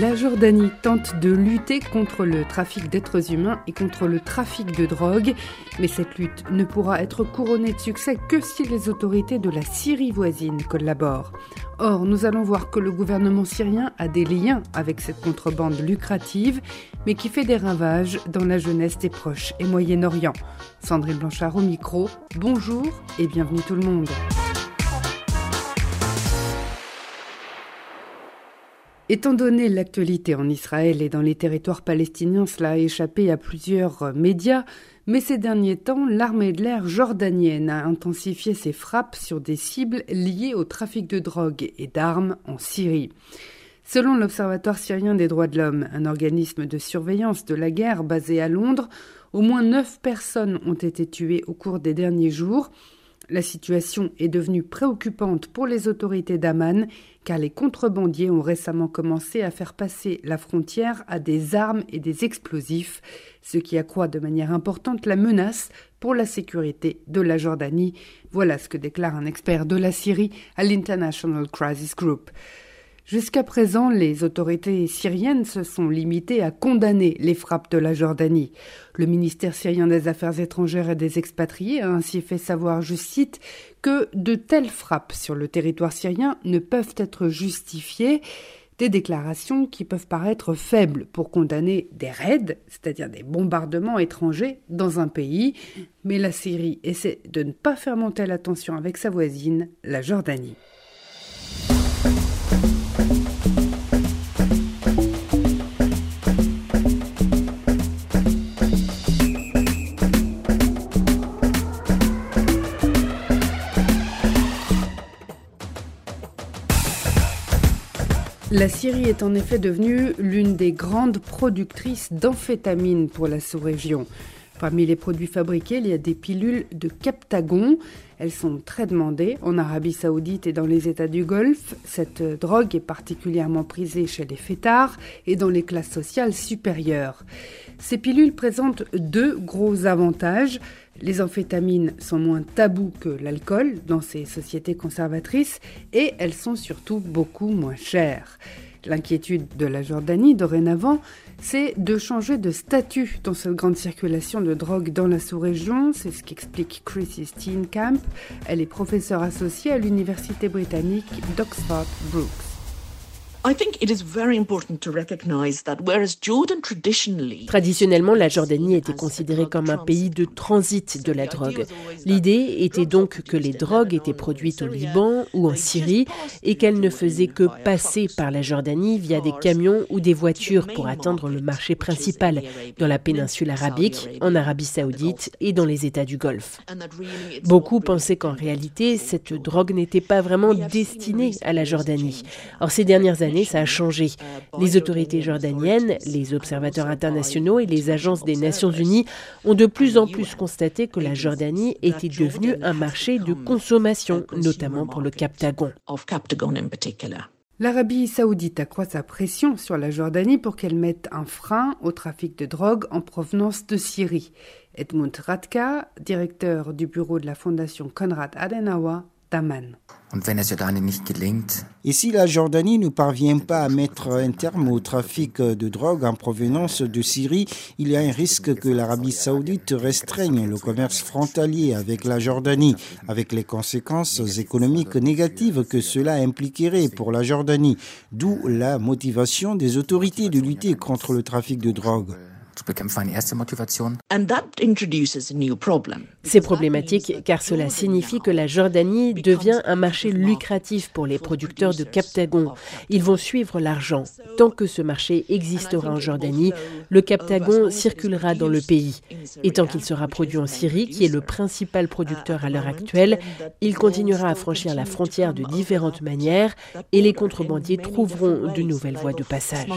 La Jordanie tente de lutter contre le trafic d'êtres humains et contre le trafic de drogue, mais cette lutte ne pourra être couronnée de succès que si les autorités de la Syrie voisine collaborent. Or, nous allons voir que le gouvernement syrien a des liens avec cette contrebande lucrative, mais qui fait des ravages dans la jeunesse des proches et Moyen-Orient. Sandrine Blanchard au micro, bonjour et bienvenue tout le monde. Étant donné l'actualité en Israël et dans les territoires palestiniens, cela a échappé à plusieurs médias, mais ces derniers temps, l'armée de l'air jordanienne a intensifié ses frappes sur des cibles liées au trafic de drogue et d'armes en Syrie. Selon l'Observatoire syrien des droits de l'homme, un organisme de surveillance de la guerre basé à Londres, au moins neuf personnes ont été tuées au cours des derniers jours. La situation est devenue préoccupante pour les autorités d'Aman car les contrebandiers ont récemment commencé à faire passer la frontière à des armes et des explosifs, ce qui accroît de manière importante la menace pour la sécurité de la Jordanie. Voilà ce que déclare un expert de la Syrie à l'International Crisis Group. Jusqu'à présent, les autorités syriennes se sont limitées à condamner les frappes de la Jordanie. Le ministère syrien des Affaires étrangères et des expatriés a ainsi fait savoir, je cite, que de telles frappes sur le territoire syrien ne peuvent être justifiées des déclarations qui peuvent paraître faibles pour condamner des raids, c'est-à-dire des bombardements étrangers dans un pays, mais la Syrie essaie de ne pas faire monter la tension avec sa voisine, la Jordanie. La Syrie est en effet devenue l'une des grandes productrices d'amphétamines pour la sous-région. Parmi les produits fabriqués, il y a des pilules de Captagon. Elles sont très demandées en Arabie saoudite et dans les États du Golfe. Cette drogue est particulièrement prisée chez les fêtards et dans les classes sociales supérieures. Ces pilules présentent deux gros avantages. Les amphétamines sont moins tabous que l'alcool dans ces sociétés conservatrices et elles sont surtout beaucoup moins chères. L'inquiétude de la Jordanie dorénavant, c'est de changer de statut dans cette grande circulation de drogue dans la sous-région. C'est ce qu'explique Chrissy Steenkamp. Elle est professeure associée à l'université britannique d'Oxford Brookes. Traditionnellement, la Jordanie était considérée comme un pays de transit de la drogue. L'idée était donc que les drogues étaient produites au Liban ou en Syrie et qu'elles ne faisaient que passer par la Jordanie via des camions ou des voitures pour atteindre le marché principal dans la péninsule arabique, en Arabie saoudite et dans les États du Golfe. Beaucoup pensaient qu'en réalité, cette drogue n'était pas vraiment destinée à la Jordanie. Or, ces dernières années, ça a changé. Les autorités jordaniennes, les observateurs internationaux et les agences des Nations Unies ont de plus en plus constaté que la Jordanie était devenue un marché de consommation, notamment pour le Captagon. L'Arabie saoudite accroît sa pression sur la Jordanie pour qu'elle mette un frein au trafic de drogue en provenance de Syrie. Edmund Radka, directeur du bureau de la fondation Konrad Adenauer, Daman. Et si la Jordanie ne parvient pas à mettre un terme au trafic de drogue en provenance de Syrie, il y a un risque que l'Arabie saoudite restreigne le commerce frontalier avec la Jordanie, avec les conséquences économiques négatives que cela impliquerait pour la Jordanie, d'où la motivation des autorités de lutter contre le trafic de drogue. C'est problématique car cela signifie que la Jordanie devient un marché lucratif pour les producteurs de Captagon. Ils vont suivre l'argent. Tant que ce marché existera en Jordanie, le Captagon circulera dans le pays. Et tant qu'il sera produit en Syrie, qui est le principal producteur à l'heure actuelle, il continuera à franchir la frontière de différentes manières et les contrebandiers trouveront de nouvelles voies de passage.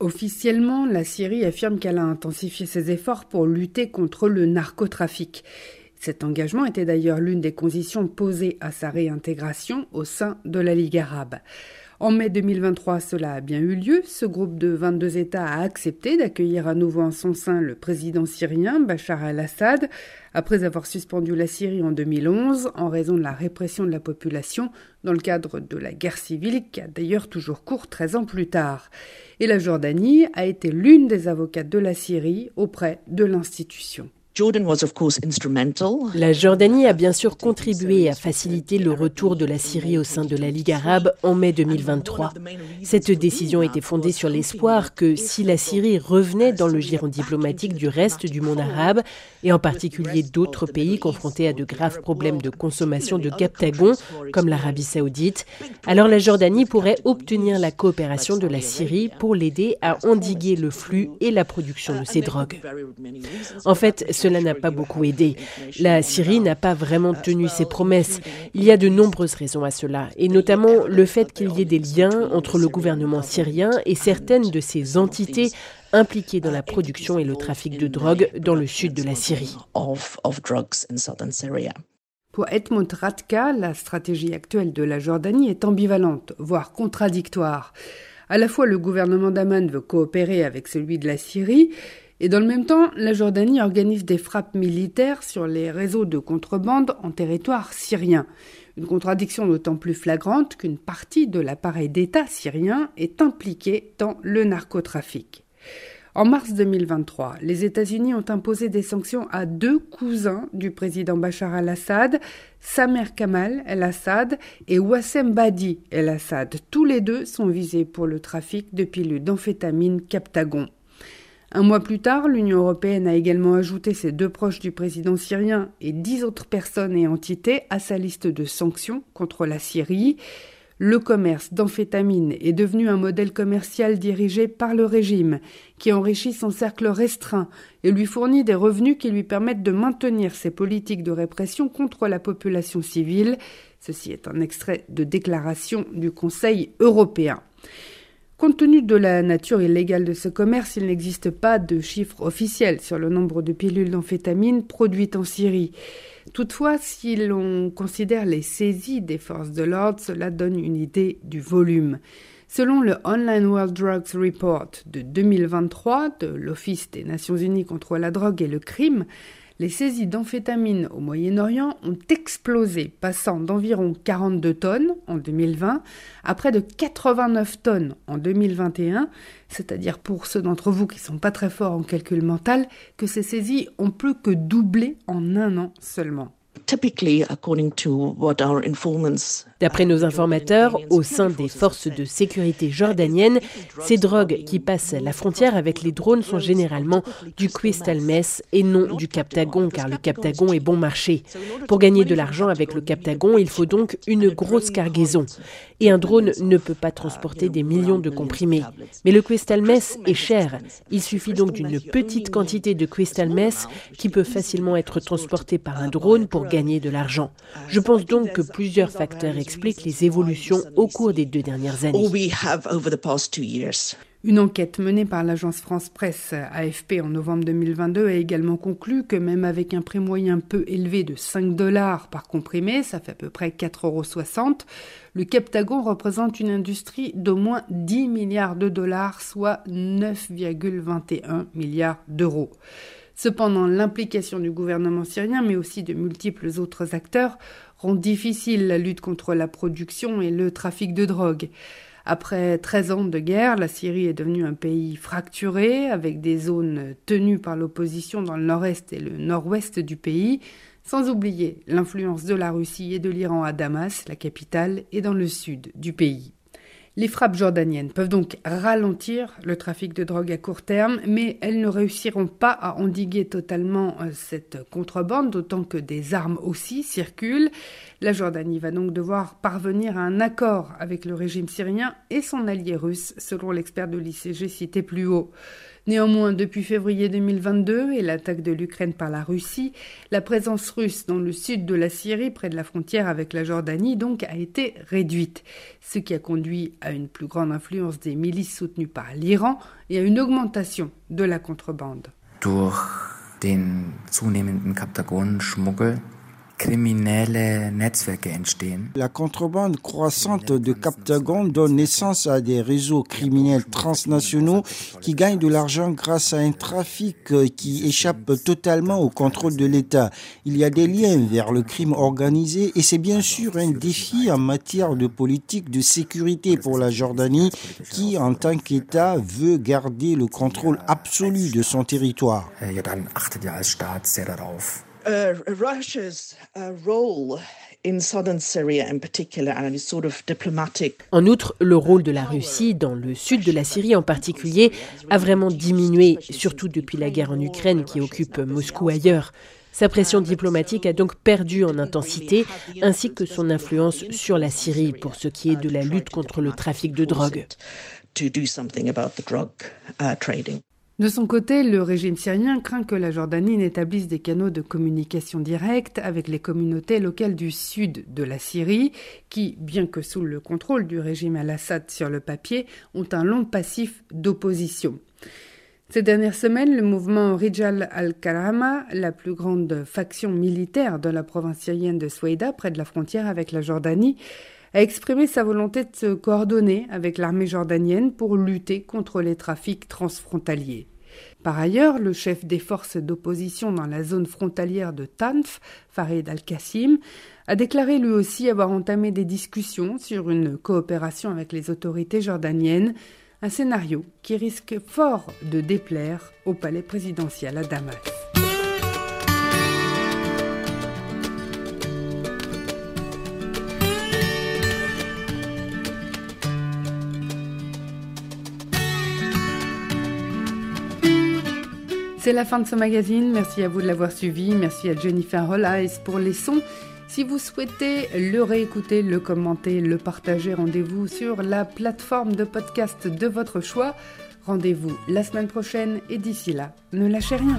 Officiellement, la Syrie affirme qu'elle a intensifié ses efforts pour lutter contre le narcotrafic. Cet engagement était d'ailleurs l'une des conditions posées à sa réintégration au sein de la Ligue arabe. En mai 2023, cela a bien eu lieu. Ce groupe de 22 États a accepté d'accueillir à nouveau en son sein le président syrien Bachar al-Assad, après avoir suspendu la Syrie en 2011 en raison de la répression de la population dans le cadre de la guerre civile qui a d'ailleurs toujours cours 13 ans plus tard. Et la Jordanie a été l'une des avocates de la Syrie auprès de l'institution. La Jordanie a bien sûr contribué à faciliter le retour de la Syrie au sein de la Ligue arabe en mai 2023. Cette décision était fondée sur l'espoir que si la Syrie revenait dans le giron diplomatique du reste du monde arabe, et en particulier d'autres pays confrontés à de graves problèmes de consommation de captagon, comme l'Arabie saoudite, alors la Jordanie pourrait obtenir la coopération de la Syrie pour l'aider à endiguer le flux et la production de ces drogues. En fait, ce cela n'a pas beaucoup aidé. La Syrie n'a pas vraiment tenu ses promesses. Il y a de nombreuses raisons à cela, et notamment le fait qu'il y ait des liens entre le gouvernement syrien et certaines de ses entités impliquées dans la production et le trafic de drogue dans le sud de la Syrie. Pour Edmund Radka, la stratégie actuelle de la Jordanie est ambivalente, voire contradictoire. À la fois, le gouvernement d'Aman veut coopérer avec celui de la Syrie, et dans le même temps, la Jordanie organise des frappes militaires sur les réseaux de contrebande en territoire syrien. Une contradiction d'autant plus flagrante qu'une partie de l'appareil d'État syrien est impliquée dans le narcotrafic. En mars 2023, les États-Unis ont imposé des sanctions à deux cousins du président Bachar al-Assad, Samer Kamal el-Assad et Wassem Badi el-Assad. Tous les deux sont visés pour le trafic de pilules d'amphétamine Captagon. Un mois plus tard, l'Union européenne a également ajouté ses deux proches du président syrien et dix autres personnes et entités à sa liste de sanctions contre la Syrie. Le commerce d'amphétamines est devenu un modèle commercial dirigé par le régime, qui enrichit son cercle restreint et lui fournit des revenus qui lui permettent de maintenir ses politiques de répression contre la population civile. Ceci est un extrait de déclaration du Conseil européen. Compte tenu de la nature illégale de ce commerce, il n'existe pas de chiffre officiel sur le nombre de pilules d'amphétamine produites en Syrie. Toutefois, si l'on considère les saisies des forces de l'ordre, cela donne une idée du volume. Selon le Online World Drugs Report de 2023 de l'Office des Nations Unies contre la drogue et le crime, les saisies d'amphétamines au Moyen-Orient ont explosé, passant d'environ 42 tonnes en 2020 à près de 89 tonnes en 2021, c'est-à-dire pour ceux d'entre vous qui ne sont pas très forts en calcul mental, que ces saisies ont plus que doublé en un an seulement. D'après nos informateurs, au sein des forces de sécurité jordaniennes, ces drogues qui passent la frontière avec les drones sont généralement du crystal meth et non du captagon, car le captagon est bon marché. Pour gagner de l'argent avec le captagon, il faut donc une grosse cargaison. Et un drone ne peut pas transporter des millions de comprimés. Mais le crystal meth est cher. Il suffit donc d'une petite quantité de crystal meth qui peut facilement être transportée par un drone pour gagner de l'argent. Je pense donc que plusieurs facteurs expliquent les évolutions au cours des deux dernières années. Une enquête menée par l'agence France Presse AFP en novembre 2022 a également conclu que même avec un prix moyen peu élevé de 5 dollars par comprimé, ça fait à peu près 4,60 euros, le Captagon représente une industrie d'au moins 10 milliards de dollars, soit 9,21 milliards d'euros. Cependant, l'implication du gouvernement syrien, mais aussi de multiples autres acteurs, rend difficile la lutte contre la production et le trafic de drogue. Après 13 ans de guerre, la Syrie est devenue un pays fracturé, avec des zones tenues par l'opposition dans le nord-est et le nord-ouest du pays, sans oublier l'influence de la Russie et de l'Iran à Damas, la capitale, et dans le sud du pays. Les frappes jordaniennes peuvent donc ralentir le trafic de drogue à court terme, mais elles ne réussiront pas à endiguer totalement euh, cette contrebande, d'autant que des armes aussi circulent. La Jordanie va donc devoir parvenir à un accord avec le régime syrien et son allié russe, selon l'expert de l'ICG cité plus haut. Néanmoins, depuis février 2022 et l'attaque de l'Ukraine par la Russie, la présence russe dans le sud de la Syrie, près de la frontière avec la Jordanie, donc a été réduite, ce qui a conduit à une plus grande influence des milices soutenues par l'Iran et à une augmentation de la contrebande. den zunehmenden la contrebande croissante de Captagon donne naissance à des réseaux criminels transnationaux qui gagnent de l'argent grâce à un trafic qui échappe totalement au contrôle de l'État. Il y a des liens vers le crime organisé et c'est bien sûr un défi en matière de politique de sécurité pour la Jordanie qui, en tant qu'État, veut garder le contrôle absolu de son territoire. Uh, Russia's uh, role in southern Syria in particular and its sort of diplomatic. En outre, le rôle de la Russie dans le sud de la Syrie en particulier a vraiment diminué, surtout depuis la guerre en Ukraine qui occupe Moscou ailleurs. Sa pression diplomatique a donc perdu en intensité, ainsi que son influence sur la Syrie pour ce qui est de la lutte contre le trafic de drogue. De son côté, le régime syrien craint que la Jordanie n'établisse des canaux de communication directe avec les communautés locales du sud de la Syrie, qui, bien que sous le contrôle du régime al-Assad sur le papier, ont un long passif d'opposition. Ces dernières semaines, le mouvement Rijal al-Karama, la plus grande faction militaire de la province syrienne de Souaïda, près de la frontière avec la Jordanie, a exprimé sa volonté de se coordonner avec l'armée jordanienne pour lutter contre les trafics transfrontaliers. Par ailleurs, le chef des forces d'opposition dans la zone frontalière de Tanf, Farid al-Qassim, a déclaré lui aussi avoir entamé des discussions sur une coopération avec les autorités jordaniennes, un scénario qui risque fort de déplaire au palais présidentiel à Damas. C'est la fin de ce magazine. Merci à vous de l'avoir suivi. Merci à Jennifer Hollis pour les sons. Si vous souhaitez le réécouter, le commenter, le partager, rendez-vous sur la plateforme de podcast de votre choix. Rendez-vous la semaine prochaine et d'ici là, ne lâchez rien.